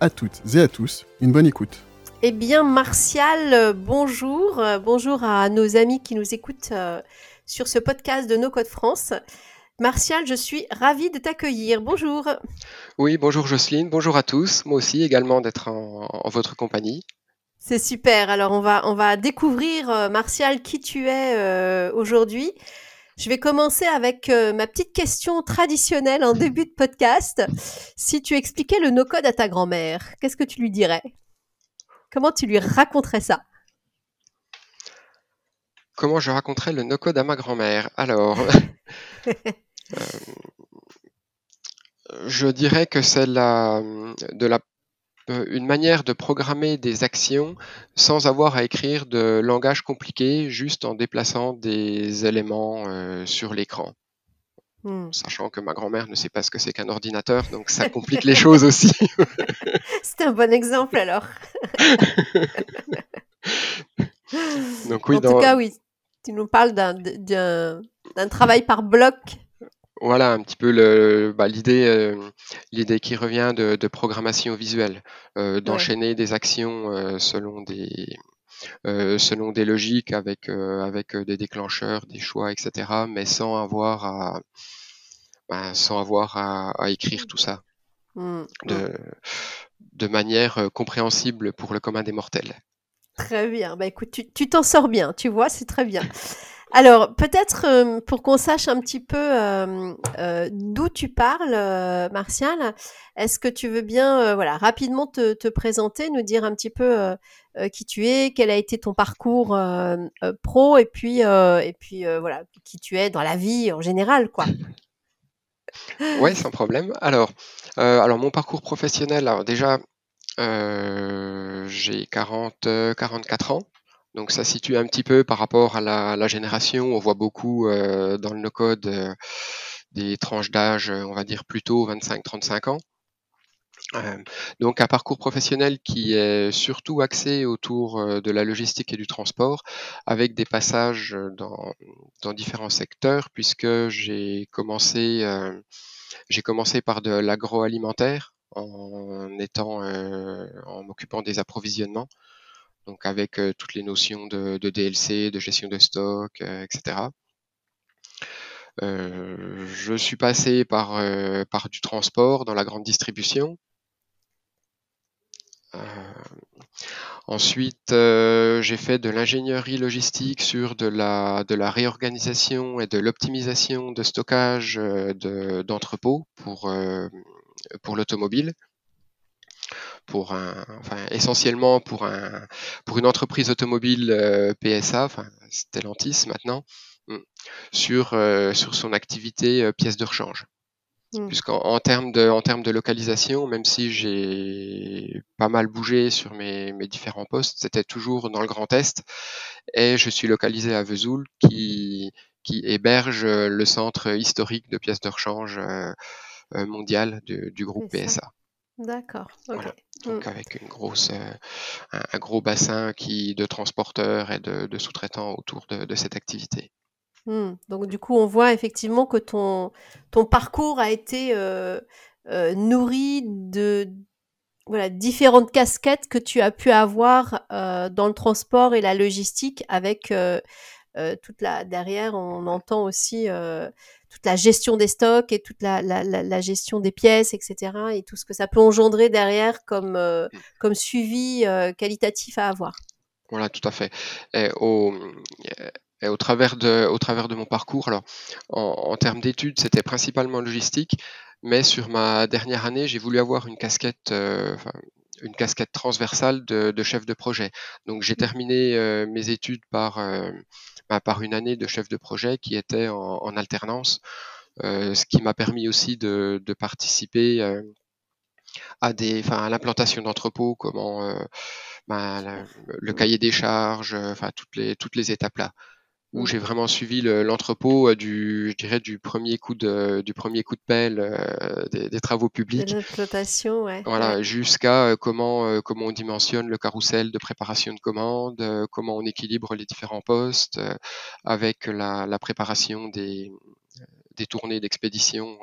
à toutes et à tous une bonne écoute. Eh bien Martial, euh, bonjour, Euh, bonjour à nos amis qui nous écoutent euh, sur ce podcast de No Code France. Martial, je suis ravie de t'accueillir. Bonjour. Oui, bonjour Jocelyne, bonjour à tous. Moi aussi également d'être en, en votre compagnie. C'est super. Alors on va on va découvrir euh, Martial qui tu es euh, aujourd'hui. Je vais commencer avec euh, ma petite question traditionnelle en début de podcast. Si tu expliquais le no-code à ta grand-mère, qu'est-ce que tu lui dirais? Comment tu lui raconterais ça? Comment je raconterais le no-code à ma grand-mère? Alors, euh, je dirais que c'est la, de la, une manière de programmer des actions sans avoir à écrire de langage compliqué, juste en déplaçant des éléments euh, sur l'écran. Hmm. Sachant que ma grand-mère ne sait pas ce que c'est qu'un ordinateur, donc ça complique les choses aussi. C'est un bon exemple alors. Donc oui, en dans- tout cas, oui. Tu nous parles d'un travail par bloc. Voilà un petit peu le, bah, l'idée, euh, l'idée qui revient de, de programmation visuelle, euh, d'enchaîner des actions euh, selon des, selon des logiques avec, avec des déclencheurs, des choix, etc., mais sans avoir à, bah, sans avoir à, à écrire tout ça Hmm. de, de manière compréhensible pour le commun des mortels. Très bien. Bah écoute, tu tu t'en sors bien, tu vois, c'est très bien. Alors, peut-être euh, pour qu'on sache un petit peu euh, euh, d'où tu parles, Martial, est-ce que tu veux bien, voilà, rapidement te, te présenter, nous dire un petit peu qui tu es, quel a été ton parcours pro, et puis, et puis voilà, qui tu es dans la vie en général, quoi. Ouais, sans problème. Alors, alors mon parcours professionnel, alors déjà, j'ai 40, euh, 44 ans, donc ça situe un petit peu par rapport à la, génération. On voit beaucoup euh, dans le no-code euh, des tranches d'âge, on va dire plutôt 25-35 ans. Euh, donc un parcours professionnel qui est surtout axé autour de la logistique et du transport, avec des passages dans, différents secteurs, puisque j'ai commencé, par de l'agroalimentaire en m'occupant des approvisionnements, donc avec euh, toutes les notions de, DLC, de gestion de stock, euh, etc. Euh, je suis passé par, du transport dans la grande distribution. Ensuite, j'ai fait de l'ingénierie logistique sur de la, réorganisation et de l'optimisation de stockage de- d'entrepôts pour, pour l'automobile. Pour un, enfin, essentiellement pour un, pour une entreprise automobile euh, PSA, enfin Stellantis maintenant, mm, sur, euh, sur son activité euh, pièces de rechange. Mm. Puisqu'en en termes de, en termes de localisation, même si j'ai pas mal bougé sur mes, mes différents postes, c'était toujours dans le Grand Est. Et je suis localisé à Vesoul, qui, qui héberge le centre historique de pièces de rechange mondial du, du groupe. PSA. D'accord. Ok. Voilà. Donc avec une grosse, euh, un, un gros bassin qui, de transporteurs et de, de sous-traitants autour de, de cette activité. Hmm. Donc du coup, on voit effectivement que ton, ton parcours a été euh, euh, nourri de voilà, différentes casquettes que tu as pu avoir dans le transport et la logistique avec euh, toute la derrière, on entend aussi euh, toute la gestion des stocks et toute la, la, la, la gestion des pièces, etc. et tout ce que ça peut engendrer derrière comme, euh, comme suivi qualitatif à avoir. Voilà, tout à fait. Et au, et au travers de, au travers de mon parcours, alors en, en termes d'études, c'était principalement logistique, mais sur ma dernière année, j'ai voulu avoir une casquette, euh, enfin, une casquette transversale de, chef de projet. Donc j'ai terminé euh, mes études par, euh, bah, par une année de chef de projet qui était en, alternance, euh, ce qui m'a permis aussi de, participer à des, enfin, à l'implantation d'entrepôts, comment, la- le cahier des charges, toutes les toutes les étapes là, où Mm. j'ai vraiment suivi le- l'entrepôt euh, du, je dirais du premier coup de du premier coup de pelle euh, des, des travaux De publics. l'exploitation, ouais. Voilà, ouais. jusqu'à euh, comment euh, comment on dimensionne le carrousel de préparation de commandes, euh, comment on équilibre les différents postes avec la, la préparation des des tournées d'expédition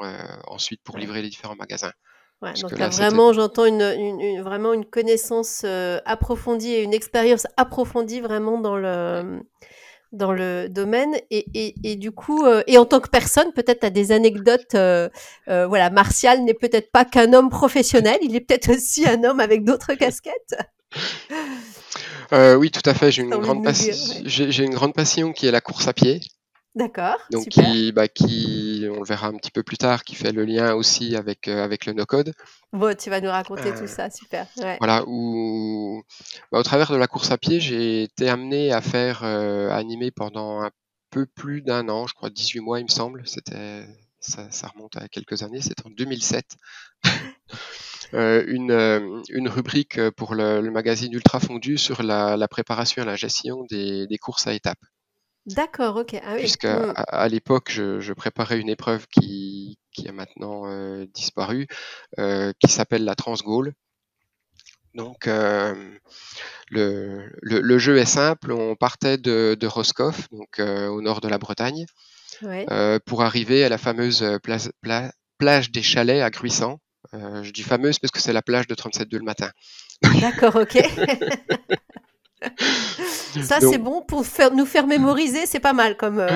ensuite pour Ouais. livrer les différents magasins. Ouais, Parce donc là, vraiment, j'entends une, une- une- vraiment une connaissance approfondie et une expérience approfondie vraiment dans le, dans le domaine. Et, et, et du coup, euh, et en tant que personne, peut-être tu as des anecdotes. euh, euh, voilà, Martial n'est peut-être pas qu'un homme professionnel, il est peut-être aussi un homme avec d'autres casquettes. Oui, tout à fait. J'ai une T'as envie de grande nous passion. dire, ouais. J'ai j'ai une grande passion qui est la course à pied. D'accord, Donc super. qui, bah, qui, on le verra un petit peu plus tard, qui fait le lien aussi avec euh, avec le no-code. Bon, tu vas nous raconter tout Euh, ça, super. Ouais. Voilà, où bah, au travers de la course à pied, j'ai été amené à faire euh, à animer pendant un peu plus d'un an, je crois 18 mois, il me semble. C'était ça, ça remonte à quelques années. C'était en 2007. Euh, une, euh, une rubrique pour le, le magazine Ultra Fondu sur la, la préparation et la gestion des, des courses à étapes. D'accord, ok. Ah oui. Mm. à, à l'époque, je, je préparais une épreuve qui, qui a maintenant euh, disparu, euh, qui s'appelle la Transgaule. Donc, euh, le, le, le jeu est simple. On partait de, de Roscoff, donc au nord de la Bretagne, Ouais. pour arriver à la fameuse place- pla- plage des Chalets à Gruissant. Je dis fameuse parce que c'est la plage de 37.2 le matin. D'accord, ok. Ça, c'est bon pour faire, nous faire mémoriser, c'est pas mal comme. euh,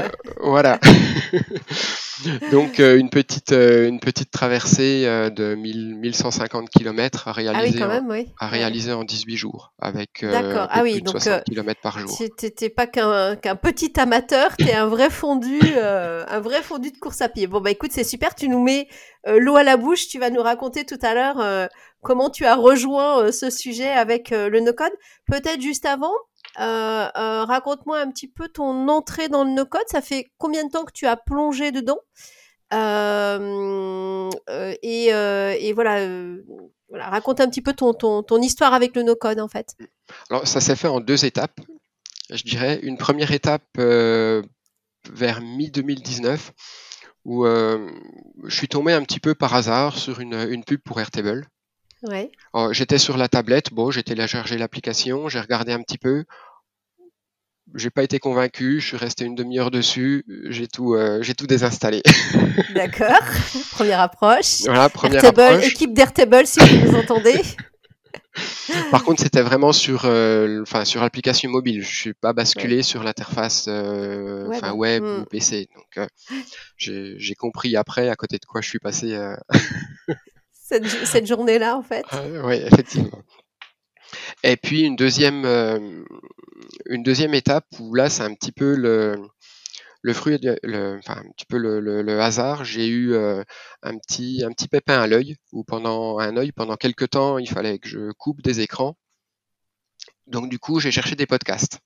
Voilà. Donc euh, une petite euh, une petite traversée euh, de 1000 1150 km à Ah oui, réaliser quand en, même, oui. à réaliser en 18 jours avec euh, D'accord. Ah oui, plus de donc, 60 euh, km par jour. T'es- pas qu'un petit amateur, t'es un vrai fondu, euh, un vrai fondu de course à pied. Bon bah écoute, c'est super, tu nous mets euh, l'eau à la bouche. Tu vas nous raconter tout à l'heure euh, comment tu as rejoint euh, ce sujet avec euh, le no-code. Peut-être juste avant, euh, euh, raconte-moi un petit peu ton entrée dans le no-code. Ça fait combien de temps que tu as plongé dedans? Euh, et, voilà, raconte un petit peu ton, histoire avec le no-code en fait. Alors ça s'est fait en deux étapes, je dirais. Une première étape vers mi-2019 où je suis tombé un petit peu par hasard sur une, une pub pour Airtable. Ouais. Alors, J'étais sur la tablette, bon, j'ai téléchargé l'application, j'ai regardé un petit peu. J'ai pas été convaincu, je suis resté une demi-heure dessus, j'ai tout, euh, j'ai tout désinstallé. D'accord. Première approche. voilà, première Airtable, approche. équipe d'Airtable, si vous nous entendez. Par contre, c'était vraiment sur, euh, enfin, sur application mobile. Je suis pas basculé sur l'interface, euh, Web. enfin, web Hmm. ou PC. Donc, euh, j'ai compris après à côté de quoi je suis passé. Cette, journée-là, en fait. oui, effectivement. Et puis une deuxième, euh, une deuxième étape où là, c'est un petit peu le, le fruit, le, enfin un petit peu le hasard. J'ai eu euh, un petit, un petit pépin à l'œil où pendant un œil, pendant quelques temps, il fallait que je coupe des écrans. Donc du coup, j'ai cherché des podcasts.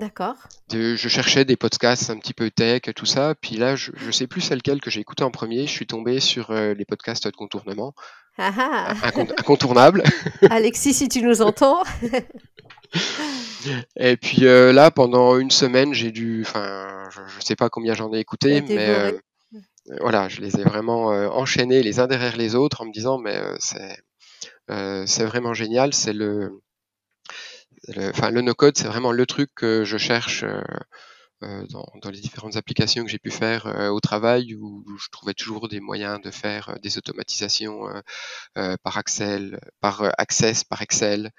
D'accord. De- je cherchais des podcasts un petit peu tech, tout ça. Puis là, je, je sais plus lequel que j'ai écouté en premier. Je suis tombé sur euh, les podcasts de contournement, Ah ah. Incont- incontournables. Alexis, si tu nous entends. Et puis euh, là, pendant une semaine, j'ai dû, enfin, je, je sais pas combien j'en ai écouté, mais euh, voilà, je les ai vraiment enchaînés les uns derrière les autres en me disant, mais c'est, c'est vraiment génial. C'est le, le- enfin, le no-code, c'est vraiment le truc que je cherche euh, euh, dans, dans les différentes applications que j'ai pu faire euh, au travail, où je trouvais toujours des moyens de faire des automatisations par Excel, par Access, par Excel.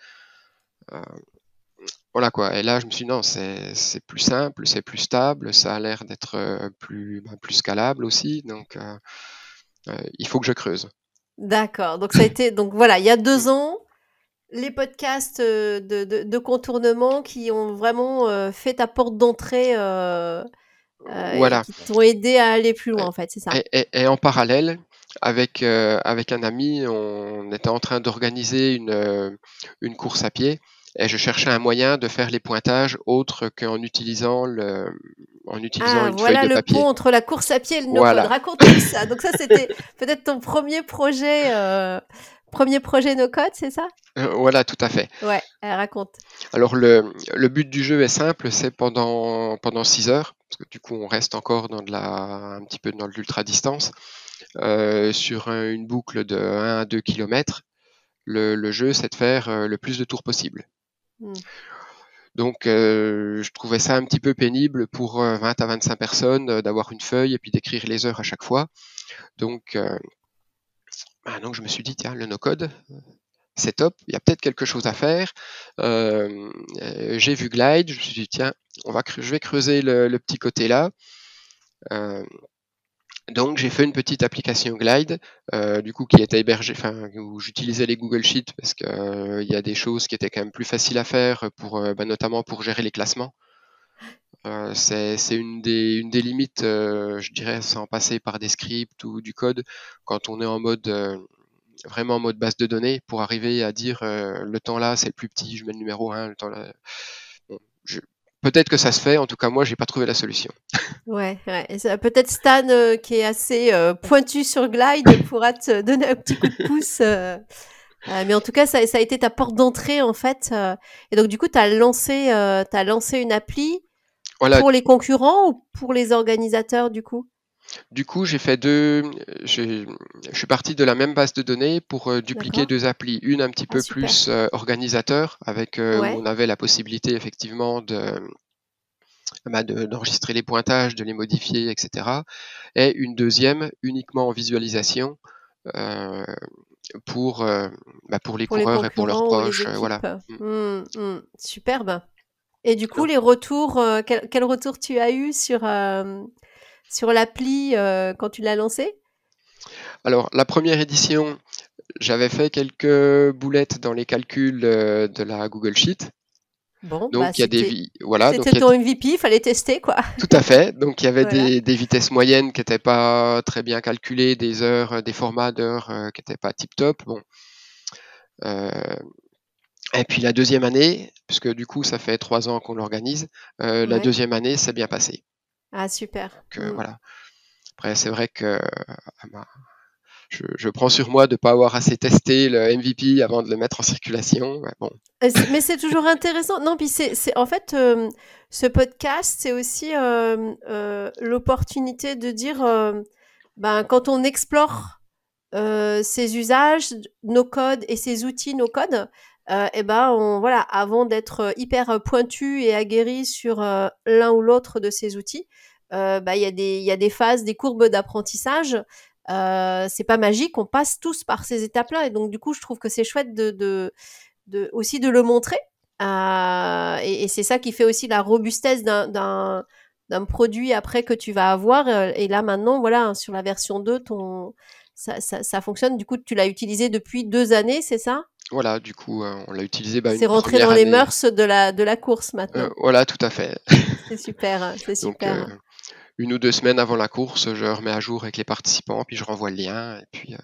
Voilà quoi. Et là, je me suis dit non, c'est plus simple, c'est plus stable, ça a l'air d'être plus ben, plus scalable aussi. Donc, euh, il faut que je creuse. D'accord. Donc, ça a été. Donc, voilà, il y a deux ans, les podcasts euh, de, de, de contournement qui ont vraiment euh, fait ta porte d'entrée euh, voilà. et qui t'ont aidé à aller plus loin, en fait, c'est ça. Et, et- et en parallèle, avec euh, avec un ami, on était en train d'organiser une une course à pied. Et je cherchais un moyen de faire les pointages autre qu'en utilisant le en utilisant Ah, une voilà feuille de le papier. pont entre la course à pied et le. Voilà. Raconte-nous ça. Donc ça, c'était peut-être ton premier projet euh, premier projet no code, c'est ça? Euh, voilà, tout à fait. Ouais, elle raconte. Alors le, le but du jeu est simple, c'est pendant pendant 6 heures, parce que du coup on reste encore dans de la un petit peu dans de l'ultra distance, euh, sur un- une boucle de 1 à 2 km. Le, le jeu c'est de faire euh, le plus de tours possible. Hmm. Donc je trouvais ça un petit peu pénible pour euh, 20 à 25 personnes d'avoir une feuille et puis d'écrire les heures à chaque fois. Donc bah, donc je me suis dit tiens le no code c'est top, il y a peut-être quelque chose à faire. Euh, j'ai vu Glide, je me suis dit tiens, je vais creuser le, petit côté là. Euh, donc j'ai fait une petite application Glide, euh, du coup qui était hébergée, enfin où j'utilisais les Google Sheets parce que euh, il y a des choses qui étaient quand même plus faciles à faire bah, notamment pour gérer les classements. Euh, c'est une des, limites, euh, je dirais, sans passer par des scripts ou du code, quand on est en mode euh, vraiment en mode base de données, pour arriver à dire le temps là c'est le plus petit, je mets le numéro 1, le temps là. Peut-être que ça se fait, en tout cas moi j'ai pas trouvé la solution. Ouais, Peut-être Stan, qui est assez pointu sur Glide, pourra te donner un petit coup de pouce. mais en tout cas, ça, a été ta porte d'entrée, en fait. Et donc, du coup, tu as t'as lancé une appli Voilà, pour les concurrents ou pour les organisateurs, du coup? Du coup j'ai fait deux, je suis parti de la même base de données pour euh, dupliquer deux applis, une un petit Ah, peu super. plus euh, organisateur, avec euh, Ouais. où on avait la possibilité effectivement de bah, de- d'enregistrer les pointages, de les modifier, etc. Et une deuxième uniquement en visualisation pour, bah, pour les Pour les coureurs et pour leurs proches. voilà. Hmm, hmm, Superbe. Et du coup, les retours, euh, quel, quel retour tu as eu sur, euh, sur l'appli euh, quand tu l'as lancée? Alors, la première édition, j'avais fait quelques boulettes dans les calculs de la Google Sheet. Bon, Donc, bah, il y a des voilà, c'était ton MVP, il fallait tester, quoi. Tout à fait. Donc il y avait Voilà. des, des vitesses moyennes qui n'étaient pas très bien calculées, des heures, des formats d'heures qui n'étaient pas tip top. Bon. Euh, et puis la deuxième année, puisque du coup ça fait trois ans qu'on l'organise, euh, la deuxième année c'est bien passé. Ah, super. Donc, euh, Hmm. voilà. Après c'est vrai que bah, je, je prends sur moi de pas avoir assez testé le MVP avant de le mettre en circulation. Ouais, bon, Euh, Mais c'est toujours intéressant. Non, puis c'est, en fait, euh, ce podcast, c'est aussi l'opportunité de dire, ben, quand on explore ces usages, nos codes et ces outils, nos codes, euh, et ben, voilà, avant d'être hyper pointu et aguerri sur euh, l'un ou l'autre de ces outils, euh, bah, il y a des, il y a des phases, des courbes d'apprentissage. Euh, c'est pas magique, on passe tous par ces étapes-là, et donc du coup, je trouve que c'est chouette de, aussi de le montrer. Euh, et, c'est ça qui fait aussi la robustesse d'un, produit après que tu vas avoir. Euh, Et là maintenant, voilà, sur la version 2, ton, ça, ça, ça fonctionne. Du coup, tu l'as utilisé depuis deux années, c'est ça? Voilà, du coup euh, on l'a utilisé. Bah, C'est rentré dans les mœurs de la, de la course maintenant. Euh, voilà, tout à fait. C'est super, c'est Donc, super. euh, une ou deux semaines avant la course, je remets à jour avec les participants, puis je renvoie le lien, et puis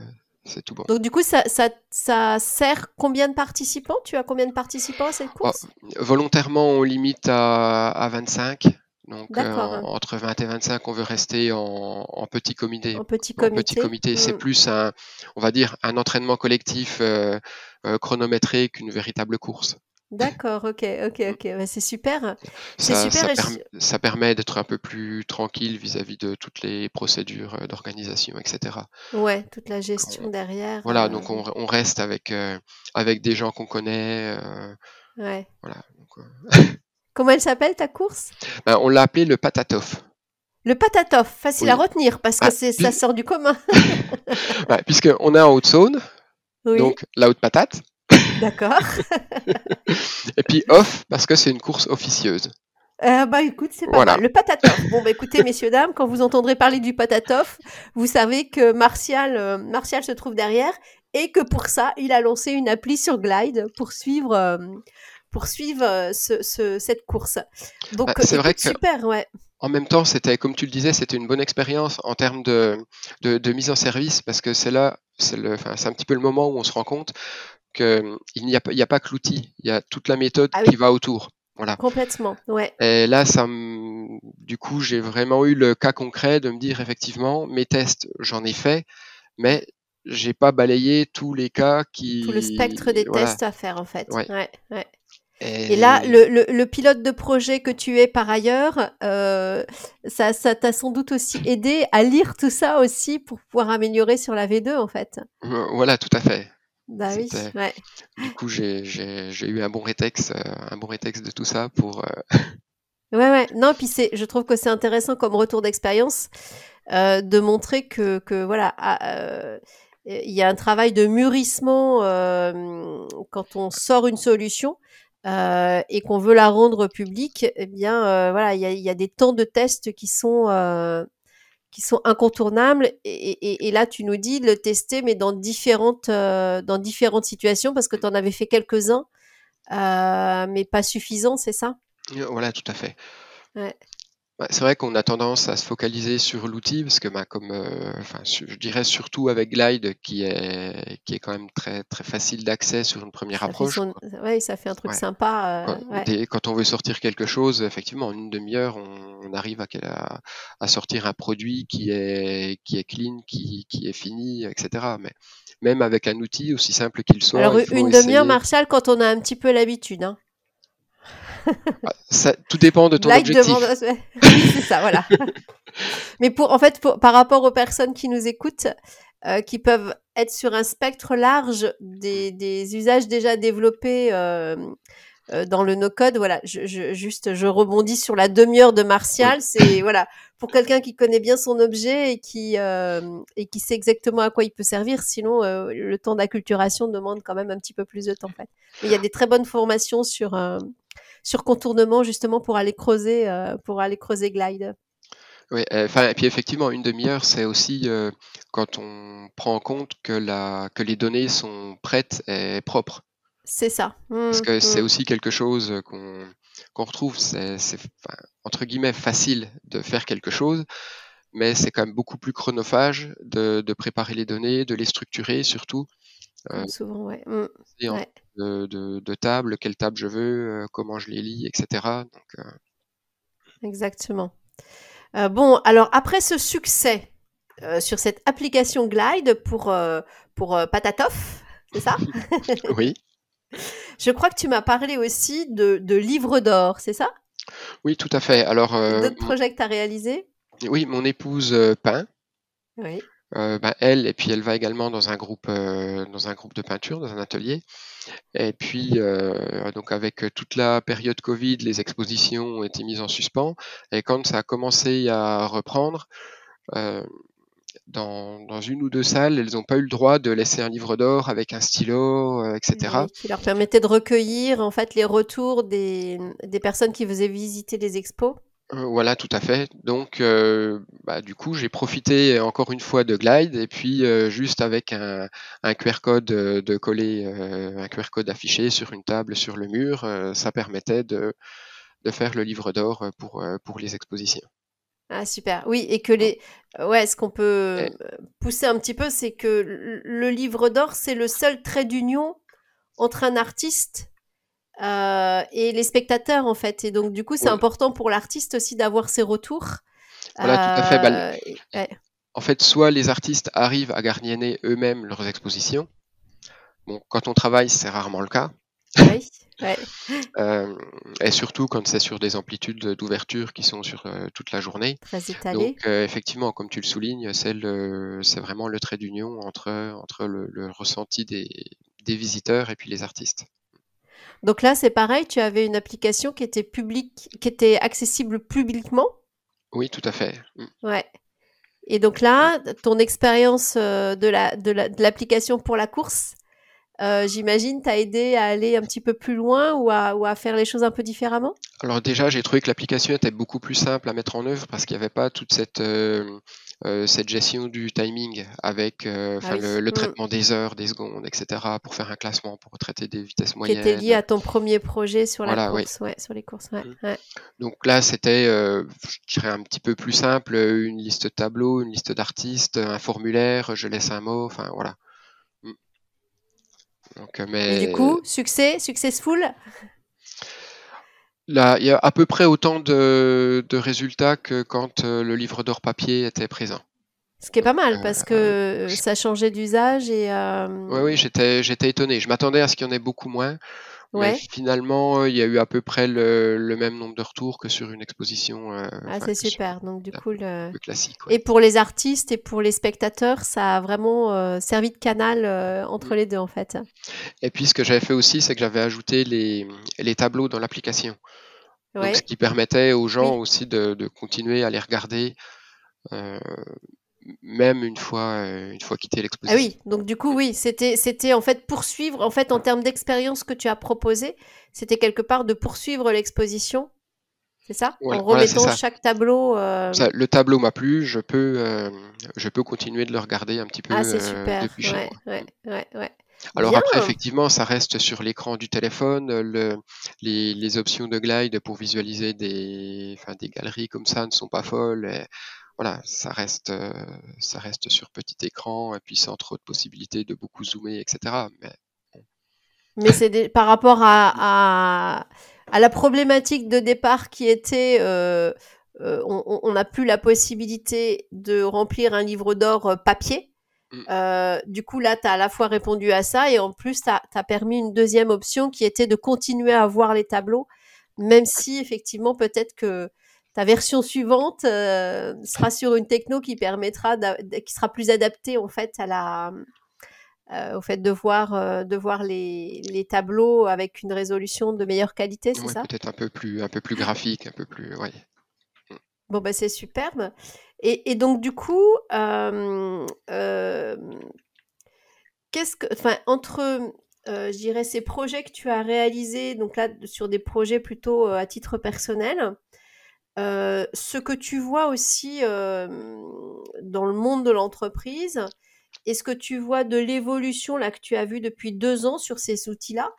c'est tout bon. Donc du coup, ça, ça, ça sert combien de participants? Tu as combien de participants à cette Oh, course? volontairement, on limite à, à 25. Donc, euh, entre 20 et 25, on veut rester en, en petit comité. En petit En comité. petit comité, c'est Mm. plus un, on va dire, un entraînement collectif euh, euh, chronométré qu'une véritable course. D'accord, ok, ok, ok. Ouais, c'est super. Ça, super ça, je- ça permet d'être un peu plus tranquille vis-à-vis de toutes les procédures d'organisation, etc. Ouais, toute la gestion derrière. Voilà, euh, donc on, on reste avec, euh, avec des gens qu'on connaît. euh, Ouais. voilà. donc, Comment elle s'appelle ta course? Ben, on l'a appelé le patatoff. Le patatoff, facile Oui. à retenir parce que Ah, ça sort du commun. Ouais, Puisqu'on est en Haute-Saône, Oui, donc la haute patate. d'accord. Et puis off, parce que c'est une course officieuse. Euh, bah écoute, c'est pas Voilà. mal. Le patatoff. Bon bah écoutez, messieurs dames, quand vous entendrez parler du patatoff, vous savez que Martial, euh, Martial se trouve derrière et que pour ça, il a lancé une appli sur Glide pour suivre, euh, pour suivre euh, ce, ce- cette course. Donc Bah, c'est écoute, vrai que- super, ouais. En même temps, c'était, comme tu le disais, c'était une bonne expérience en termes de, de, de mise en service, parce que c'est là, c'est un petit peu le moment où on se rend compte qu'il n'y a, pas- a que l'outil, il y a toute la méthode Ah qui va autour. Voilà. Complètement, ouais. Et là, ça me- du coup, j'ai vraiment eu le cas concret de me dire effectivement, mes tests, j'en ai fait, mais j'ai pas balayé tous les cas qui. Tout le spectre des voilà. tests à faire, en fait. Ouais. Ouais, ouais. Et là, le, le, le pilote de projet que tu es par ailleurs, euh, ça, t'a sans doute aussi aidé à lire tout ça aussi pour pouvoir améliorer sur la V2, en fait. euh, voilà, tout à fait. Bah oui, ouais. Du coup, j'ai eu un bon rétex, euh, un bon rétex de tout ça pour. Ouais, ouais. Non, puis c'est, je trouve que c'est intéressant comme retour d'expérience euh, de montrer que, que voilà, ah, euh, il y a un travail de mûrissement euh, quand on sort une solution euh, et qu'on veut la rendre publique. Eh bien, euh, voilà, il y a, il y a des temps de test qui sont euh, qui sont incontournables. Et, et- et là, tu nous dis de le tester, mais dans différentes dans différentes situations parce que tu en avais fait quelques-uns, euh, mais pas suffisants, c'est ça? Voilà, tout à fait. Ouais. Bah, c'est vrai qu'on a tendance à se focaliser sur l'outil parce que, bah, comme, euh, enfin, je dirais surtout avec Glide qui est qui est quand même très très facile d'accès sur une première Ça approche. son- Ouais, ça fait un truc Ouais. sympa. euh, Quand, ouais. quand on veut sortir quelque chose, effectivement, en une demi-heure, on, on arrive à, à- à sortir un produit qui est, qui est clean, qui, qui est fini, etc. Mais même avec un outil aussi simple qu'il soit, Alors, il faut une demi-heure. Martial, quand on a un petit peu l'habitude. Hein. Ah, ça- tout dépend de ton Glide objectif. demande. c'est ça, voilà. Mais pour, en fait, pour- par rapport aux personnes qui nous écoutent, euh, qui peuvent être sur un spectre large des, des usages déjà développés euh, euh, dans le no-code, voilà, je, je- juste, je rebondis sur la demi-heure de Martial. C'est voilà, pour quelqu'un qui connaît bien son objet et qui et qui sait exactement à quoi il peut servir. Sinon, le temps d'acculturation demande quand même un petit peu plus de temps. En fait. Mais il y a des très bonnes formations sur sur contournement justement pour aller creuser euh, pour aller creuser Glide. Oui, euh, et puis effectivement, une demi-heure, c'est aussi euh, quand on prend en compte que, la, que les données sont prêtes et propres. C'est ça. Parce Mmh, que c'est mmh. aussi quelque chose qu'on retrouve, c'est enfin, entre guillemets facile de faire quelque chose, mais c'est quand même beaucoup plus chronophage de, de préparer les données, de les structurer surtout, Comme souvent, ouais. Mmh, ouais. de, de, de table, quelle table je veux, euh, comment je les lis, etc. Donc, euh, Exactement. Euh, bon, alors après ce succès sur cette application Glide pour, pour Patatoff, c'est ça? Oui, Je crois que tu m'as parlé aussi de, de livres d'or, c'est ça? Oui, tout à fait. Alors, euh, D'autres projets que tu as réalisés? Oui, mon épouse euh, peint. Oui. Euh, ben, elle, et puis elle va également dans un groupe, euh, dans un groupe de peinture, dans un atelier. Et puis, euh, donc avec toute la période Covid, les expositions ont été mises en suspens. Et quand ça a commencé à reprendre, dans, une ou deux salles, elles n'ont pas eu le droit de laisser un livre d'or avec un stylo, etc. Oui, qui leur permettait de recueillir en fait les retours des, des personnes qui faisaient visiter les expos. Euh, Voilà, tout à fait. Donc, euh, bah, du coup, j'ai profité encore une fois de Glide et puis euh, juste avec un, un QR code euh, de coller un QR code affiché sur une table sur le mur, ça permettait de, de faire le livre d'or pour, pour les expositions. Ah super, oui, et que les... Ouais, ce qu'on peut Et- pousser un petit peu, c'est que le livre d'or, c'est le seul trait d'union entre un artiste euh, et les spectateurs, en fait. Et donc, du coup, c'est important pour l'artiste aussi d'avoir ses retours. Voilà, tout à fait. Bah, Euh, ouais. En fait, soit les artistes arrivent à gardienner eux-mêmes leurs expositions. Bon, quand on travaille, c'est rarement le cas. Oui, ouais. Euh, et surtout quand c'est sur des amplitudes d'ouverture qui sont sur euh, toute la journée. très. Donc euh, effectivement, comme tu le soulignes, c'est vraiment le trait d'union entre, entre le, le ressenti des, des visiteurs et puis les artistes. Donc là, c'est pareil, tu avais une application qui était publique, qui était accessible publiquement? Oui, tout à fait. Mm. Ouais. Et donc là, ton expérience euh, de la, de la- de l'application pour la course, euh, j'imagine, t'a aidé à aller un petit peu plus loin ou à, ou à faire les choses un peu différemment? Alors déjà, j'ai trouvé que l'application était beaucoup plus simple à mettre en œuvre parce qu'il n'y avait pas toute cette, euh, euh, cette gestion du timing avec euh, Ah oui. le, le Mm. traitement des heures, des secondes, etc. pour faire un classement, pour traiter des vitesses qui moyennes. était lié à ton premier projet sur la oui. course, ouais, sur les courses, ouais, Mm. ouais. Donc là, c'était, je dirais, un petit peu plus simple, une liste de tableaux, une liste d'artistes, un formulaire, je laisse un mot, enfin voilà. Donc, euh, Et du coup, succès, successful? Là, il y a à peu près autant de, de résultats que quand euh, le livre d'or papier était présent. Ce qui est pas mal parce que ça changeait d'usage et. Oui, oui, j'étais, j'étais étonné. Je m'attendais à ce qu'il y en ait beaucoup moins. Mais finalement, il y a eu à peu près le, même nombre de retours que sur une exposition. Euh, ah, c'est super. Donc, du coup, le... classique. Et pour les artistes et pour les spectateurs, ça a vraiment euh, servi de canal euh, entre mm. les deux, en fait. Et puis, ce que j'avais fait aussi, c'est que j'avais ajouté les, les tableaux dans l'application. ce qui permettait aux gens aussi de, de, continuer à les regarder même une fois, euh, une fois quitté l'exposition. Ah oui, donc du coup, oui, c'était, c'était en fait poursuivre, en fait, en termes d'expérience que tu as proposé, c'était quelque part de poursuivre l'exposition, c'est ça? En remettant chaque tableau. Euh, le tableau m'a plu, je peux, euh, je peux continuer de le regarder un petit peu ah, c'est super. depuis chez moi. Alors après, effectivement, ça reste sur l'écran du téléphone. Le, les, les, options de glide pour visualiser des, enfin, des galeries comme ça ne sont pas folles. Et voilà, ça reste, euh, ça reste sur petit écran et puis sans trop de possibilités de beaucoup zoomer, etc. Mais, Mais c'est par rapport à, à, la problématique de départ qui était, euh, euh, on n'a plus la possibilité de remplir un livre d'or papier. Mmh. du coup, là, tu as à la fois répondu à ça et en plus, tu as, permis une deuxième option qui était de continuer à voir les tableaux, même si effectivement, peut-être que ta version suivante euh, sera sur une techno qui permettra, qui sera plus adaptée en fait à la, euh, au fait de voir, euh, de voir les, les, tableaux avec une résolution de meilleure qualité, c'est ça? Peut-être un peu plus, un peu plus graphique, un peu plus, ouais. Bon bah c'est superbe. Et, et, donc du coup, qu'est-ce que, enfin entre je dirais ces projets que tu as réalisés, donc là sur des projets plutôt à titre personnel, ce que tu vois aussi dans le monde de l'entreprise, est-ce que tu vois de l'évolution là que tu as vu depuis deux ans sur ces outils-là?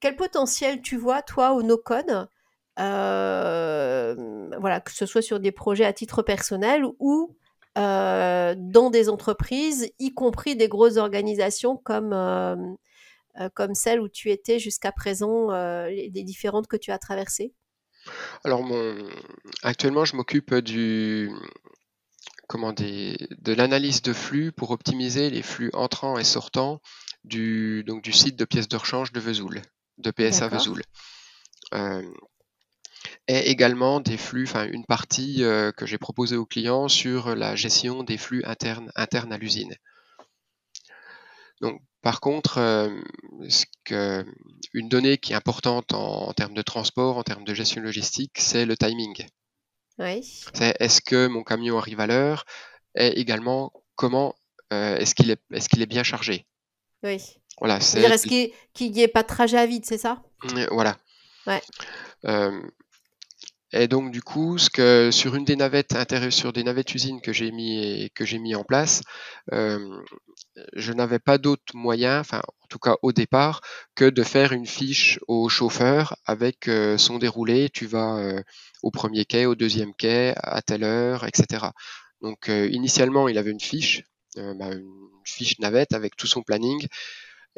Quel potentiel tu vois toi au no-code? Voilà, que ce soit sur des projets à titre personnel ou dans des entreprises, y compris des grosses organisations comme comme celle où tu étais jusqu'à présent, les différentes que tu as traversées? Alors mon actuellement, je m'occupe du comment de l'analyse de flux pour optimiser les flux entrants et sortants du donc du site de pièces de rechange de Vesoul, de PSA Vesoul. Euh, et également des flux, enfin une partie euh, que j'ai proposée aux clients sur la gestion des flux internes internes à l'usine. Donc par contre, euh, une donnée qui est importante en, termes de transport, en termes de gestion logistique, c'est le timing. Oui. C'est est-ce que mon camion arrive à l'heure? Et également comment euh, est-ce qu'il est, est, qu'il est bien chargé? Oui. Voilà, c'est. Est-ce qu'il n'y ait pas de trajet à vide, c'est ça? Voilà. Ouais. Euh, et donc du coup, sur une des navettes sur des navettes usines que j'ai mis que j'ai mis en place, euh, je n'avais pas d'autre moyen, en tout cas au départ, que de faire une fiche au chauffeur avec euh, son déroulé. Tu vas euh, au premier quai, au deuxième quai, à telle heure, etc. Donc initialement, il avait une fiche, bah, une fiche navette avec tout son planning.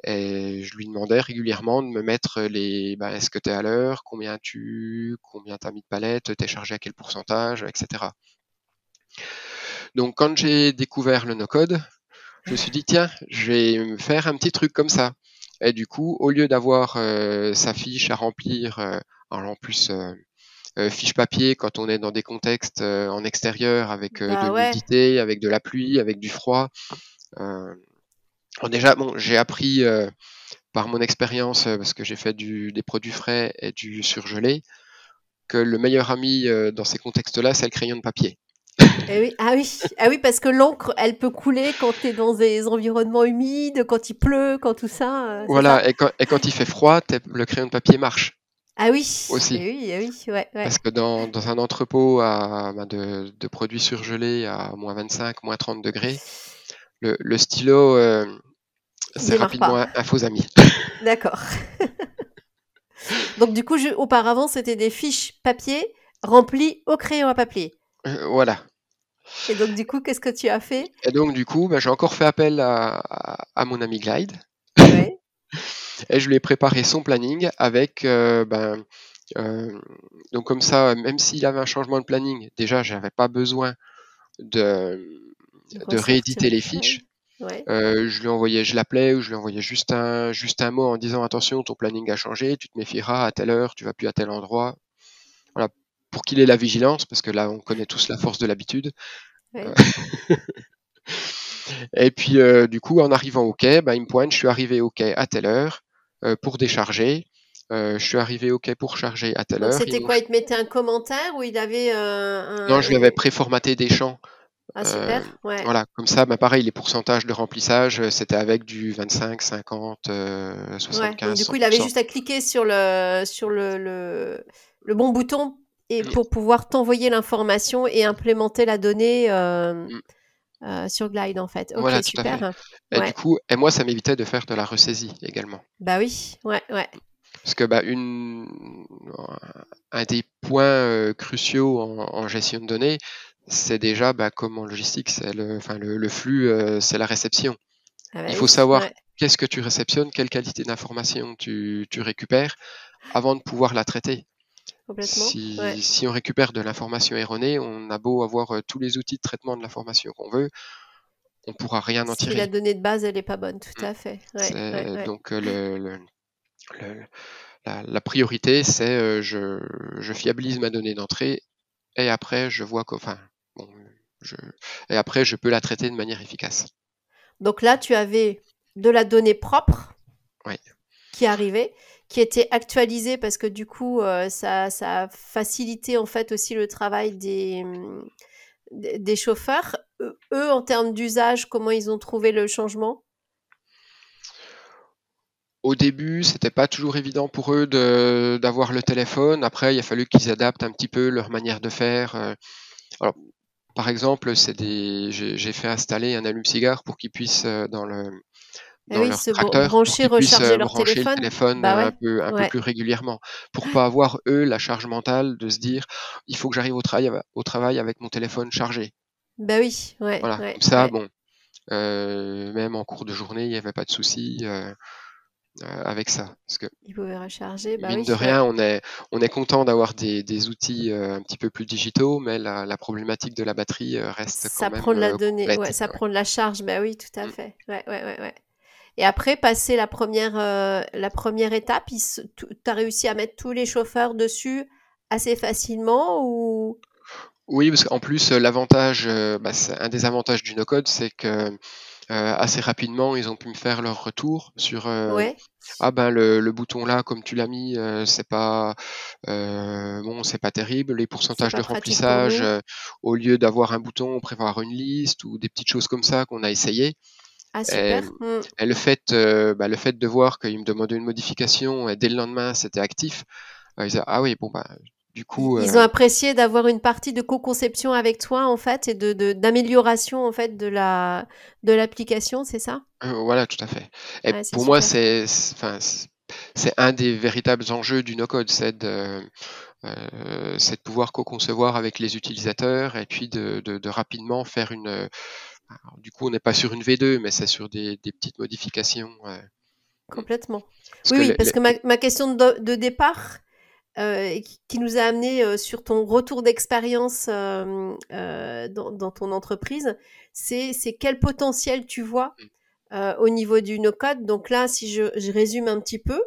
Et je lui demandais régulièrement de me mettre les bah, est-ce que tu es à l'heure, combien tu combien as mis de palettes, es chargé à quel pourcentage, etc. Donc quand j'ai découvert le no-code, je me suis dit tiens, je vais me faire un petit truc comme ça. Et du coup, au lieu d'avoir euh, sa fiche à remplir, euh, en plus euh, fiche papier quand on est dans des contextes en extérieur avec bah de l'humidité, avec de la pluie, avec du froid, déjà, bon, j'ai appris euh, par mon expérience, euh, parce que j'ai fait des produits frais et du surgelé, que le meilleur ami euh, dans ces contextes-là, c'est le crayon de papier. Eh oui. Ah, oui. ah oui, parce que l'encre, elle peut couler quand tu es dans des environnements humides, quand il pleut, quand tout ça. voilà, Et, quand, il fait froid, le crayon de papier marche. Ah oui, aussi. Eh oui, eh oui, ouais, Parce que dans, un entrepôt à, ben, de, produits surgelés à moins 25, moins 30 degrés, le, stylo, c'est rapidement un, faux ami. D'accord. Donc du coup, auparavant, c'était des fiches papier remplies au crayon à papier. Euh, voilà. Et donc du coup, qu'est-ce que tu as fait? Et donc du coup, bah, j'ai encore fait appel à, mon ami Glide. Et je lui ai préparé son planning avec, euh, ben, euh, donc comme ça, même s'il avait un changement de planning, déjà, j'avais pas besoin de de rééditer les fiches. Euh, je lui envoyais, je l'appelais ou je lui envoyais juste un, juste un mot en disant attention, ton planning a changé, tu te méfieras à telle heure, tu vas plus à tel endroit. Voilà, pour qu'il ait la vigilance, parce que là, on connaît tous la force de l'habitude. Euh, et puis, euh, du coup, en arrivant au quai, bah, il me pointe, je suis arrivé au quai à telle heure pour décharger. je suis arrivé au quai pour charger à telle heure. C'était quoi? Il te mettait un commentaire ou il avait un... Non, je lui avais préformaté des champs. Ah, super, ouais. Voilà, comme ça, bah, pareil, les pourcentages de remplissage, c'était avec du 25, 50, 75. du coup, il avait juste à cliquer sur le, sur le, le, le bon bouton et mmh. pour pouvoir t'envoyer l'information et implémenter la donnée mmh. euh, sur Glide, en fait. Ok, voilà, super. Et du coup, et moi, ça m'évitait de faire de la ressaisie également. Bah oui, ouais, ouais. Parce que bah, une, un des points cruciaux en, en, gestion de données, c'est déjà bah, comme en logistique, c'est le, enfin, le, flux, euh, c'est la réception. Ah bah Il faut savoir qu'est-ce que tu réceptionnes, quelle qualité d'information tu, tu, récupères avant de pouvoir la traiter. Si, si, on récupère de l'information erronée, on a beau avoir euh, tous les outils de traitement de l'information qu'on veut, on ne pourra rien en tirer. Si la donnée de base, elle n'est pas bonne, tout à fait. donc euh, le, le, la, la, priorité, c'est je, je fiabilise ma donnée d'entrée et après je vois et après, je peux la traiter de manière efficace. Donc là, tu avais de la donnée propre qui arrivait, qui était actualisée parce que du coup, euh, ça, a facilité en fait aussi le travail des, des chauffeurs. Eux, en termes d'usage, comment ils ont trouvé le changement? Au début, c'était pas toujours évident pour eux d'avoir le téléphone. Après, il a fallu qu'ils adaptent un petit peu leur manière de faire. Euh. Alors, par exemple, c'est des, j'ai fait installer un allume-cigare pour qu'ils puissent euh, dans le eh dans leur tracteur, brancher, recharger euh, leur téléphone, le téléphone bah un, peu, un peu plus régulièrement, pour pas avoir eux la charge mentale de se dire il faut que j'arrive au travail au travail avec mon téléphone chargé. Bah oui, ouais. Voilà, comme ça, bon, euh, même en cours de journée, il n'y avait pas de souci. Euh, euh, avec ça. Parce que, Il pouvait recharger. Bah mine de rien, on est, on est content d'avoir des, des outils euh, un petit peu plus digitaux, mais la, la problématique de la batterie euh, reste ça quand même. prend de la donnée, ouais, ça prend de la charge. Bah oui, tout à mm. fait. Ouais, ouais, ouais, ouais. Et après, passer la première, la première étape, tu as réussi à mettre tous les chauffeurs dessus assez facilement ou? Oui, parce qu'en plus, l'avantage, bah, un des avantages du no-code, c'est que euh, assez rapidement, ils ont pu me faire leur retour sur euh, ah ben le, le, bouton là, comme tu l'as mis, euh, c'est pas bon, c'est pas terrible. Les pourcentages de remplissage, au lieu d'avoir un bouton, on prévoir une liste ou des petites choses comme ça qu'on a essayé. Ah, super. Mmh. Et, le fait, bah, le fait de voir qu'ils me demandaient une modification et dès le lendemain c'était actif, ils disaient ah oui bon bah du coup, ils ont apprécié d'avoir une partie de co-conception avec toi en fait et de d'amélioration en fait de la de l'application, c'est ça? Euh, Voilà, tout à fait. Et pour moi, c'est enfin c'est un des véritables enjeux du no-code, c'est de euh, c'est de pouvoir co-concevoir avec les utilisateurs et puis de, de, de rapidement faire une. du coup, on n'est pas sur une V2, mais c'est sur des, des, petites modifications. Complètement. oui, oui, parce que ma, ma question de, de départ, euh, qui nous a amené euh, sur ton retour d'expérience euh, dans, ton entreprise, c'est quel potentiel tu vois mmh. au niveau du no-code. Donc là, si je, résume un petit peu,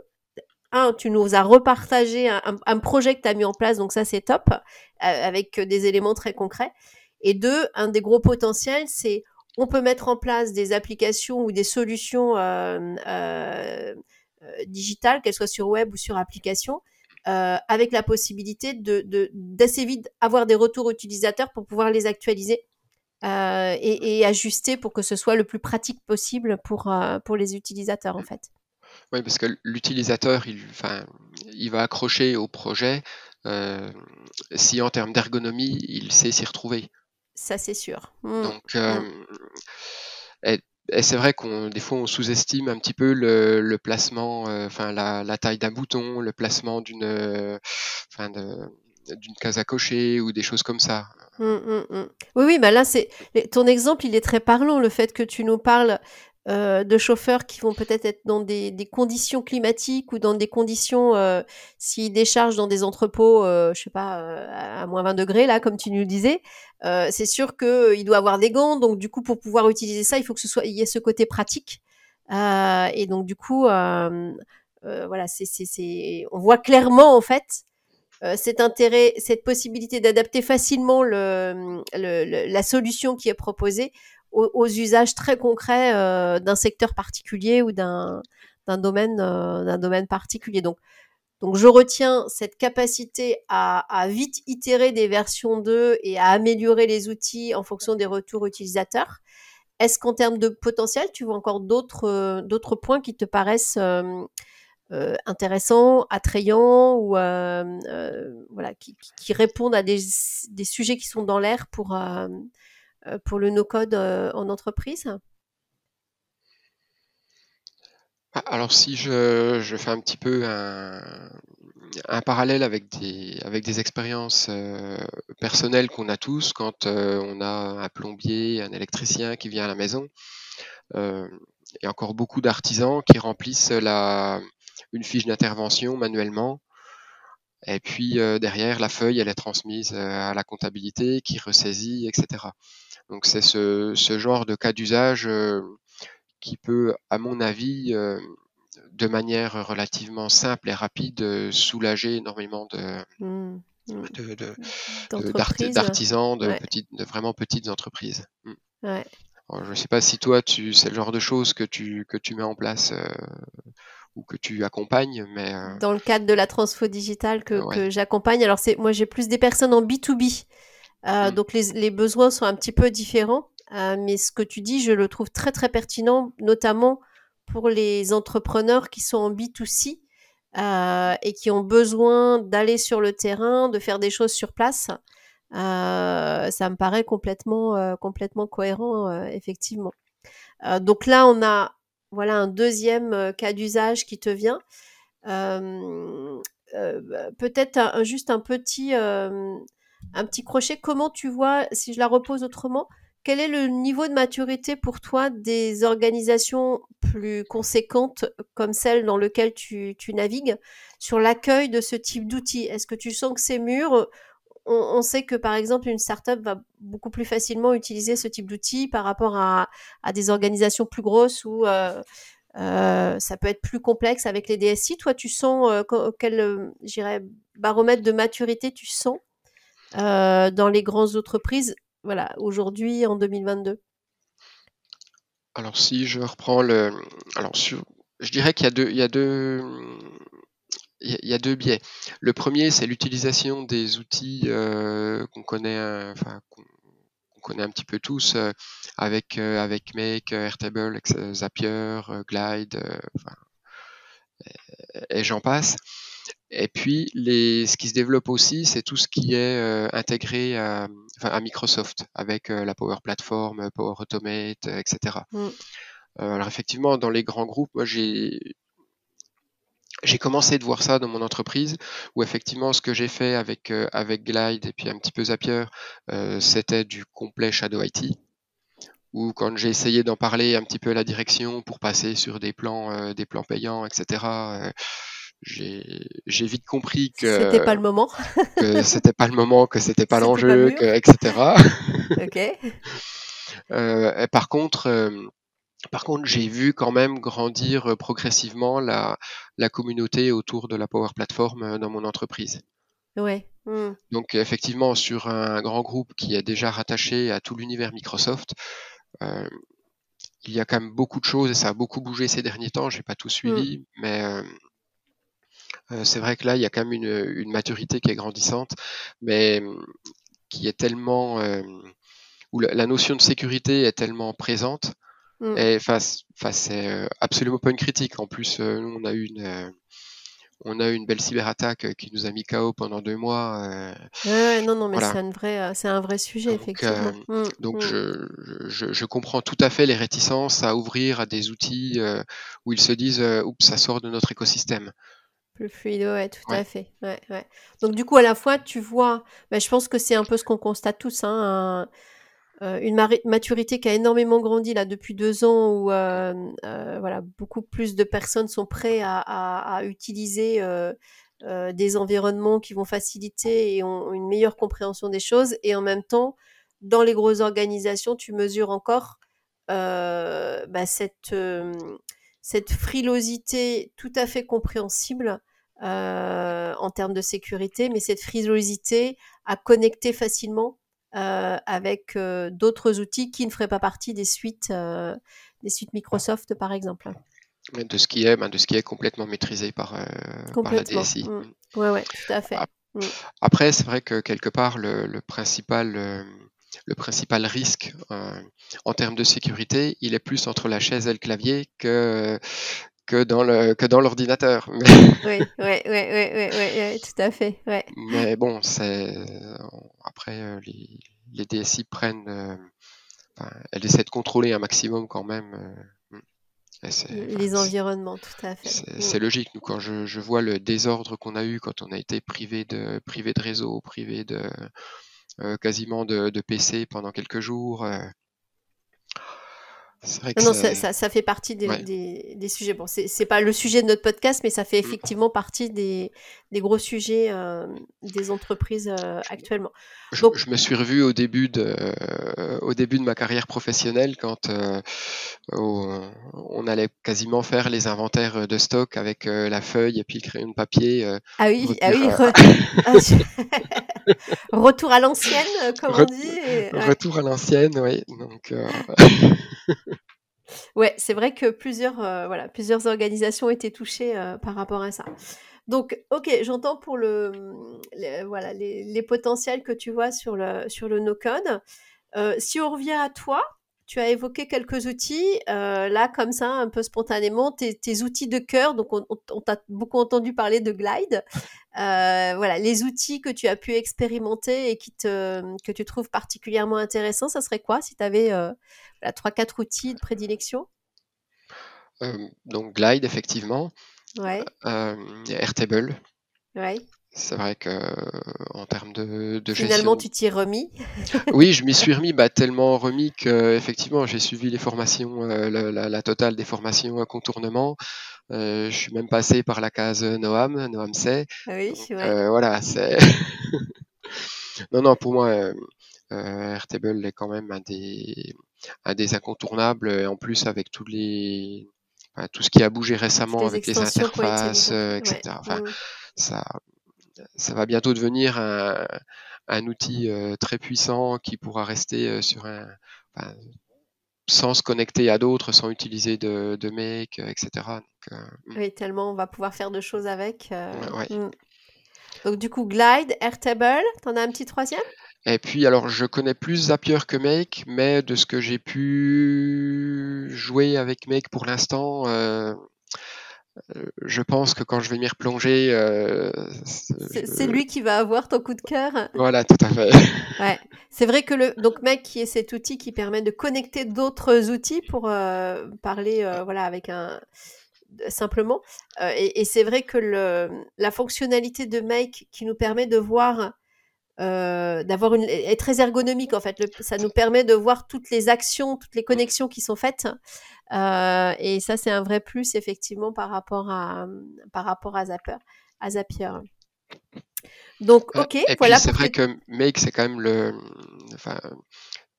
un, tu nous as repartagé un, projet que tu as mis en place, donc ça c'est top, avec des éléments très concrets. Et deux, un des gros potentiels, c'est on peut mettre en place des applications ou des solutions digitales, qu'elles soient sur web ou sur application, euh, avec la possibilité de d'assez vite avoir des retours utilisateurs pour pouvoir les actualiser euh, et, et, ajuster pour que ce soit le plus pratique possible pour, euh, pour les utilisateurs en fait. Oui, parce que l'utilisateur, il, enfin, il va accrocher au projet si en termes d'ergonomie, il sait s'y retrouver. Ça, c'est sûr. Mmh. Donc, mmh. Et, c'est vrai qu'on des fois on sous-estime un petit peu le, placement, euh, enfin la, taille d'un bouton, le placement d'une, euh, d'une case à cocher ou des choses comme ça. Mmh, mmh, mmh. Oui, oui, bah là c'est ton exemple, il est très parlant. Le fait que tu nous parles euh, de chauffeurs qui vont peut-être être dans des, conditions climatiques ou dans des conditions, euh, s'ils déchargent dans des entrepôts, euh, je sais pas, euh, à moins 20 degrés, là, comme tu nous le disais, c'est sûr qu'il doit avoir des gants. Donc, du coup, pour pouvoir utiliser ça, il faut que ce soit, il y ait ce côté pratique. et donc, du coup, voilà, c'est, on voit clairement, en fait, cet intérêt, cette possibilité d'adapter facilement le, le, le, la solution qui est proposée aux, usages très concrets euh, d'un secteur particulier ou d'un domaine euh, d'un domaine particulier. Donc donc je retiens cette capacité à, vite itérer des versions 2 et à améliorer les outils en fonction des retours utilisateurs. Est-ce qu'en termes de potentiel, tu vois encore d'autres euh, d'autres points qui te paraissent intéressants, attrayants ou voilà qui, qui, répondent à des, des, sujets qui sont dans l'air pour pour le no-code euh, en entreprise? Ah, alors si je, fais un petit peu un, parallèle avec des, avec des expériences euh, personnelles qu'on a tous quand euh, on a un plombier, un électricien qui vient à la maison, euh, et encore beaucoup d'artisans qui remplissent la, une fiche d'intervention manuellement. Et puis euh, derrière, la feuille, elle est transmise à la comptabilité qui ressaisit, etc. Donc c'est ce, ce, genre de cas d'usage euh, qui peut, à mon avis, euh, de manière relativement simple et rapide, euh, soulager énormément de, mmh. de d'artisans, de, ouais. petites, de vraiment petites entreprises. Mmh. Ouais. Alors, je ne sais pas si toi, tu, c'est le genre de choses que tu, que tu mets en place euh, ou que tu accompagnes, mais euh... dans le cadre de la transfo digitale que, ouais. que j'accompagne. Alors c'est, moi, j'ai plus des personnes en B 2 B. Euh, mmh. Donc les, les, besoins sont un petit peu différents, euh, mais ce que tu dis, je le trouve très très pertinent, notamment pour les entrepreneurs qui sont en B2C euh, et qui ont besoin d'aller sur le terrain, de faire des choses sur place. Ça me paraît complètement complètement cohérent, effectivement. donc là, on a voilà un deuxième cas d'usage qui te vient. Peut-être un, juste un petit crochet. Comment tu vois, si je la repose autrement, quel est le niveau de maturité pour toi des organisations plus conséquentes comme celle dans laquelle tu, tu navigues sur l'accueil de ce type d'outils? Est-ce que tu sens que c'est mûr on, sait que par exemple une startup va beaucoup plus facilement utiliser ce type d'outils par rapport à, des organisations plus grosses où euh, euh, ça peut être plus complexe avec les DSI. Toi, tu sens euh, quel, baromètre de maturité tu sens euh, dans les grandes entreprises, voilà, aujourd'hui en 2022 Alors si je reprends le, alors sur, je dirais qu'il y a deux, il y a deux, il y a deux biais. Le premier, c'est l'utilisation des outils euh, qu'on connaît, euh, enfin qu'on connaît un petit peu tous euh, avec avec Make, Airtable, Zapier, Glide, enfin, et, et j'en passe. Et puis, les, ce qui se développe aussi, c'est tout ce qui est euh, intégré à, Microsoft avec euh, la Power Platform, Power Automate, euh, etc. Mm. alors effectivement, dans les grands groupes, moi j'ai j'ai commencé de voir ça dans mon entreprise, où effectivement ce que j'ai fait avec avec Glide et puis un petit peu Zapier, c'était du complet Shadow IT. Ou quand j'ai essayé d'en parler un petit peu à la direction pour passer sur des plans des plans payants, etc j'ai vite compris que c'était pas le moment, que c'était pas le moment, que c'était pas l'enjeu, etc. ok. Euh, par contre, euh, par contre, j'ai vu quand même grandir progressivement la, la communauté autour de la Power Platform dans mon entreprise. Ouais. Mmh. Donc effectivement, sur un grand groupe qui est déjà rattaché à tout l'univers Microsoft, euh, il y a quand même beaucoup de choses et ça a beaucoup bougé ces derniers temps. J'ai pas tout suivi, mmh. mais euh, c'est vrai que là, il y a quand même une, une, maturité qui est grandissante, mais qui est tellement où la, la, notion de sécurité est tellement présente. Mm. Et face, face, c'est euh, absolument pas une critique. En plus, nous, on a eu une on a eu une belle cyberattaque qui nous a mis KO pendant deux mois. Euh, non, non, mais voilà. c'est un vrai, c'est un vrai sujet donc, effectivement. Euh, mmh, donc mmh. Je, je, je, comprends tout à fait les réticences à ouvrir à des outils euh, où ils se disent, oups, ça sort de notre écosystème. Plus fluide, ouais, tout ouais. à fait. Ouais, ouais. Donc du coup, à la fois, tu vois, bah, je pense que c'est un peu ce qu'on constate tous, hein, une maturité qui a énormément grandi là depuis deux ans où voilà beaucoup plus de personnes sont prêtes à, utiliser des environnements qui vont faciliter et ont une meilleure compréhension des choses. Et en même temps dans les grosses organisations tu mesures encore bah, cette frilosité tout à fait compréhensible en termes de sécurité, mais cette frilosité à connecter facilement euh, avec euh, d'autres outils qui ne feraient pas partie des suites, euh, des suites Microsoft, par exemple. De ce qui est, ben, de ce qui est complètement maîtrisé par, la DSI. Oui, mmh. Ouais, ouais, tout à fait. Mmh. Après, c'est vrai que quelque part, le, principal, le principal risque en termes de sécurité, il est plus entre la chaise et le clavier que, que dans le que dans l'ordinateur. Oui, oui, oui, oui, oui, tout à fait. Ouais. Mais bon, c'est après euh, les, les DSI prennent, euh, elles essaient de contrôler un maximum quand même. Euh, les environnements, tout à fait. C'est mm. logique. Nous, quand je, je vois le désordre qu'on a eu quand on a été privé de privé de réseau, privé de quasiment de, de, PC pendant quelques jours. Non, ça, fait partie des, sujets. Bon, c'est pas le sujet de notre podcast, mais ça fait mm. effectivement partie des, gros sujets euh, des entreprises euh, actuellement. Je, me suis revu au début de, au début de ma carrière professionnelle quand euh, on, allait quasiment faire les inventaires de stock avec la feuille et puis le crayon de papier. ah oui, ah oui. Ah, retour à l'ancienne, comme on dit. Retour à l'ancienne, oui. Donc. Ouais, c'est vrai que plusieurs, euh, voilà, plusieurs organisations été touchées euh, par rapport à ça. Donc, ok, j'entends pour le, voilà, les, potentiels que tu vois sur le, no-code. Euh, si on revient à toi, tu as évoqué quelques outils, là, comme ça, un peu spontanément, tes, outils de cœur. Donc, on, on t'a beaucoup entendu parler de Glide. voilà, les outils que tu as pu expérimenter et qui te, que tu trouves particulièrement intéressants, ça serait quoi si tu avais trois, quatre outils de prédilection? Euh, Donc Glide, effectivement. Ouais. Euh, Airtable. Ouais. C'est vrai que en termes de, de Finalement, tu t'y es remis? oui, je m'y suis remis, bah, tellement remis que effectivement, j'ai suivi les formations, euh, la, totale des formations à contournement. je suis même passé par la case Noam, Noam C. Oui, voilà, c'est. non, non, pour moi, Airtable est quand même un des, un des incontournables, et en plus avec tous les, tout ce qui a bougé récemment avec les interfaces, euh, etc. Enfin, mmh. ça, ça va bientôt devenir un, un outil euh, très puissant qui pourra rester euh, sur un, sans se connecter à d'autres, sans utiliser de, de make, etc. Donc, mmh. Oui, tellement on va pouvoir faire de choses avec. Mmh. Donc du coup, Glide, Airtable, t'en as un petit troisième? Et puis, alors, je connais plus Zapier que Make, mais de ce que j'ai pu jouer avec Make pour l'instant, euh, euh, je pense que quand je vais m'y replonger, euh, c'est lui qui va avoir ton coup de cœur. Voilà, tout à fait. ouais. C'est vrai que le donc Make qui est cet outil qui permet de connecter d'autres outils pour parler, voilà, avec un simplement. et, et c'est vrai que le, la fonctionnalité de Make qui nous permet de voir euh, d'avoir une est très ergonomique en fait. ça nous permet de voir toutes les actions, toutes les connexions qui sont faites. Euh, et ça, c'est un vrai plus effectivement par rapport à par rapport à Zapier. À Zapier. Donc, ok. Et voilà. C'est vrai que Make, c'est quand même le, enfin,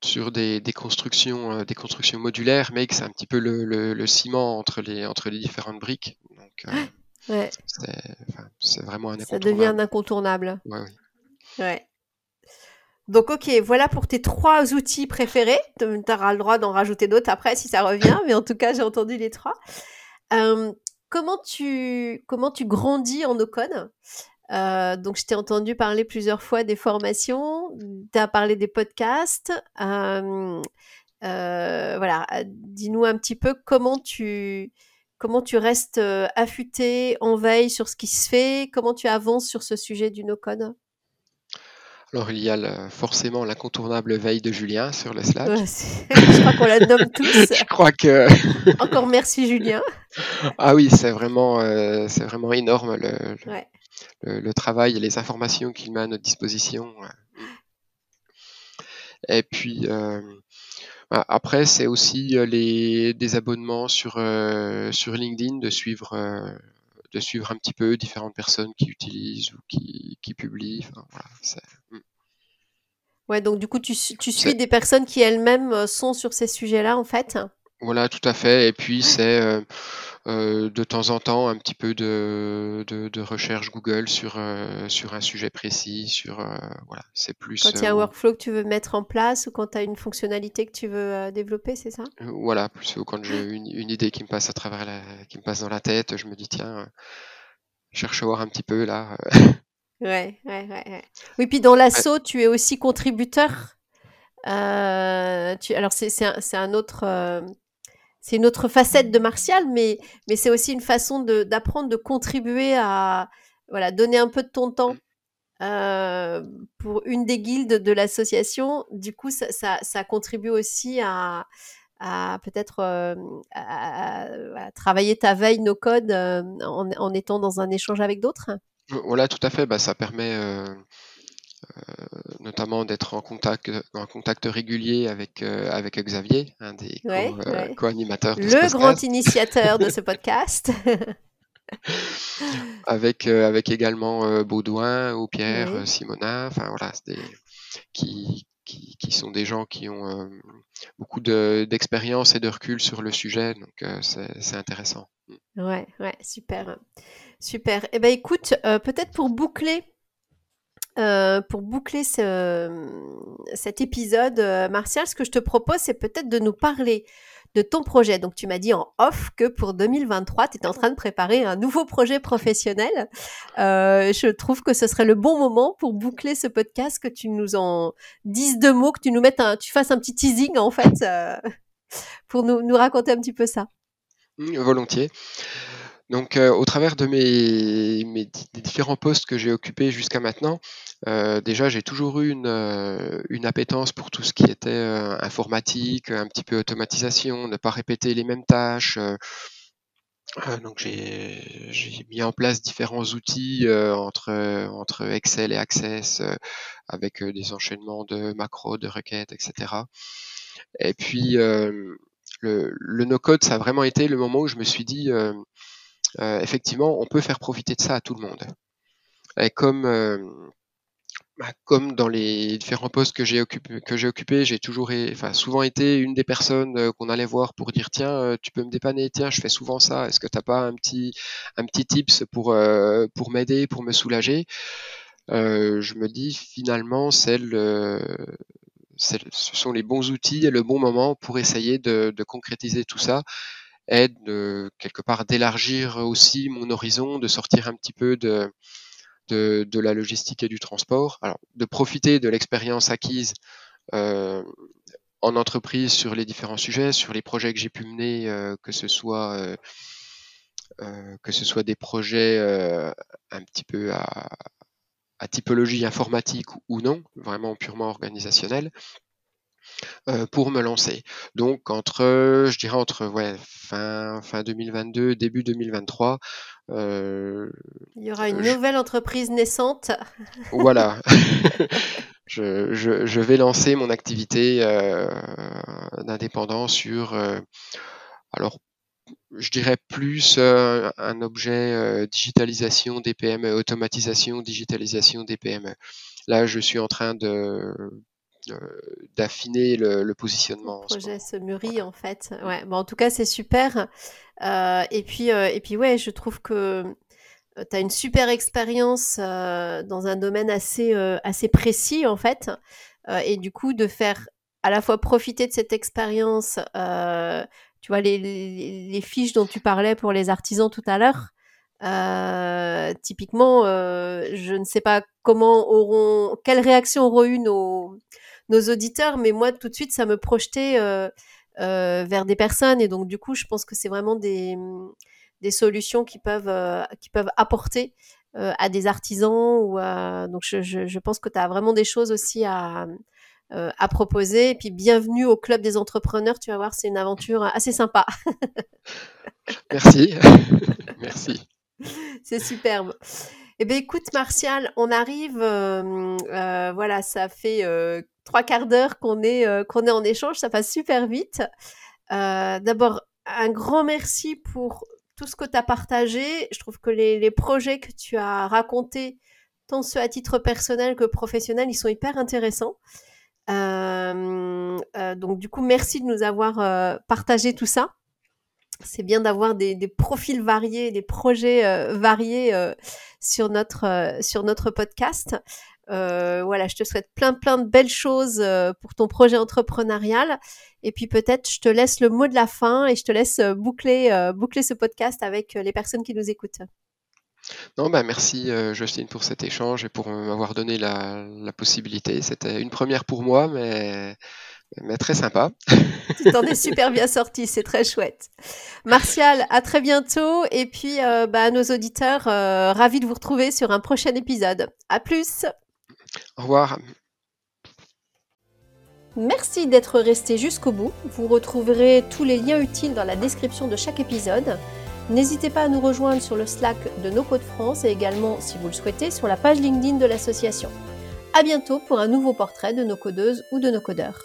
sur des, des constructions, euh, des constructions modulaires. Make, c'est un petit peu le, le, ciment entre les entre les différentes briques. Donc, ouais. c'est vraiment un Ça devient un incontournable. Ouais, oui. Ouais. Donc, ok, voilà pour tes trois outils préférés. Tu auras le droit d'en rajouter d'autres après si ça revient, mais en tout cas, j'ai entendu les trois. Euh, comment, tu, comment tu grandis en Ocon? Euh, donc, je t'ai entendu parler plusieurs fois des formations, tu as parlé des podcasts. Euh, voilà, dis-nous un petit peu comment tu, comment tu restes affûté, en veille sur ce qui se fait, comment tu avances sur ce sujet du no-code? Alors, il y a forcément l'incontournable veille de Julien sur le Slack. je crois qu'on la nomme tous. je crois que. Encore merci, Julien. Ah oui, c'est vraiment, euh, c'est vraiment énorme le, le, travail et les informations qu'il met à notre disposition. Et puis après, c'est aussi les des abonnements sur sur LinkedIn, de suivre de suivre un petit peu différentes personnes qui utilisent ou qui, qui publient. Enfin, voilà, hmm. Ouais, donc du coup, tu, tu suis des personnes qui elles-mêmes sont sur ces sujets-là, en fait? Voilà, tout à fait. Et puis, c'est euh, de temps en temps un petit peu de, de, recherche Google sur, euh, sur un sujet précis, sur euh, voilà, c'est plus. Quand il y a un workflow que tu veux mettre en place ou quand tu as une fonctionnalité que tu veux développer, c'est ça? Voilà, plus quand j'ai une, une, idée qui me passe à travers la, qui me passe dans la tête, je me dis tiens, cherche à voir un petit peu là. ouais, ouais, ouais, Oui, puis dans l'assaut, tu es aussi contributeur. tu, alors c'est un, un, autre c'est une autre facette de Martial, mais, c'est aussi une façon d'apprendre, de, contribuer à voilà, donner un peu de ton temps euh, pour une des guildes de l'association. Du coup, ça, ça, contribue aussi à, peut-être euh, travailler ta veille, nos codes, euh, en, étant dans un échange avec d'autres. Voilà, tout à fait. Bah, ça permet notamment d'être en contact, en contact régulier avec, euh, avec Xavier, un des euh, co-animateurs. le grand initiateur de ce podcast. avec, avec également Baudouin ou Pierre, Simona, enfin voilà, des, qui, qui, qui, sont des gens qui ont beaucoup d'expérience et de recul sur le sujet, donc c'est intéressant. Ouais, ouais, super. Super. Eh ben écoute, peut-être pour boucler euh, pour boucler cet épisode, euh, Martial, ce que je te propose, c'est peut-être de nous parler de ton projet. Donc, tu m'as dit en off que pour 2023, tu es en train de préparer un nouveau projet professionnel. Euh, je trouve que ce serait le bon moment pour boucler ce podcast, que tu nous en dises deux mots, que tu nous mettes tu fasses un petit teasing, en fait, pour nous, nous raconter un petit peu ça. Mmh, volontiers. Donc, euh, au travers de mes, mes différents postes que j'ai occupés jusqu'à maintenant, euh, déjà j'ai toujours eu une, euh, une, appétence pour tout ce qui était informatique, un petit peu automatisation, ne pas répéter les mêmes tâches. donc j'ai mis en place différents outils entre, entre Excel et Access avec des enchaînements de macros, de requêtes, etc. Et puis le, le no-code, ça a vraiment été le moment où je me suis dit euh, effectivement, on peut faire profiter de ça à tout le monde. Et comme euh, bah, comme dans les différents postes que j'ai occupé, que j'ai toujours, enfin souvent été une des personnes euh, qu'on allait voir pour dire tiens, tu peux me dépanner, tiens, je fais souvent ça. Est-ce que t'as pas un petit, un petit tips pour pour m'aider, pour me soulager? Je me dis finalement, ce sont les bons outils et le bon moment pour essayer de concrétiser tout ça aide de, quelque part d'élargir aussi mon horizon, de sortir un petit peu de, de, de, la logistique et du transport. Alors, de profiter de l'expérience acquise euh, en entreprise sur les différents sujets, sur les projets que j'ai pu mener, euh, que ce soit euh, euh que ce soit des projets euh, un petit peu à, à, typologie informatique ou non, vraiment purement organisationnel. Euh, pour me lancer. Donc entre, je dirais entre ouais, fin, fin 2022, début 2023. Euh, Il y aura une nouvelle entreprise naissante. Voilà. je, je, je, vais lancer mon activité euh, d'indépendant sur, euh, alors je dirais plus un objet digitalisation des PME, automatisation, digitalisation des PME. Là, je suis en train de d'affiner le, positionnement. Le projet se mûrit en fait. Ouais. Bon, en tout cas, c'est super. Euh, et puis, euh, et puis ouais, je trouve que tu as une super expérience dans un domaine assez, assez précis en fait. et du coup, de faire à la fois profiter de cette expérience, tu vois, les, les, fiches dont tu parlais pour les artisans tout à l'heure. typiquement, je ne sais pas comment auront, quelle réaction auront eu nos, nos auditeurs, mais moi tout de suite ça me projetait euh, euh, vers des personnes et donc du coup je pense que c'est vraiment des, des solutions qui peuvent, euh, qui peuvent apporter à des artisans ou donc je, je, pense que tu as vraiment des choses aussi à, à proposer. Et puis bienvenue au club des entrepreneurs, tu vas voir, c'est une aventure assez sympa. Merci. Merci. C'est superbe. Eh bien, écoute, Martial, on arrive, voilà, ça fait trois quarts d'heure qu'on est, qu'on est en échange, ça passe super vite. D'abord, un grand merci pour tout ce que tu as partagé. Je trouve que les, projets que tu as racontés, tant ceux à titre personnel que professionnel, ils sont hyper intéressants. Euh, euh, donc du coup, merci de nous avoir euh, partagé tout ça. C'est bien d'avoir des, des, profils variés, des projets variés sur notre sur notre podcast. Voilà, je te souhaite plein plein de belles choses pour ton projet entrepreneurial. Et puis peut-être, je te laisse le mot de la fin et je te laisse boucler boucler ce podcast avec les personnes qui nous écoutent. Non, bah merci euh, Justine pour cet échange et pour m'avoir donné la, possibilité. C'était une première pour moi, mais, mais très sympa. Tu t'en es super bien sorti, c'est très chouette. Martial, à très bientôt. Et puis, euh, bah, à nos auditeurs, euh, ravis de vous retrouver sur un prochain épisode. À plus. Au revoir. Merci d'être resté jusqu'au bout. Vous retrouverez tous les liens utiles dans la description de chaque épisode. N'hésitez pas à nous rejoindre sur le Slack de No Code France et également, si vous le souhaitez, sur la page LinkedIn de l'association. À bientôt pour un nouveau portrait de nos codeuses ou de nos codeurs.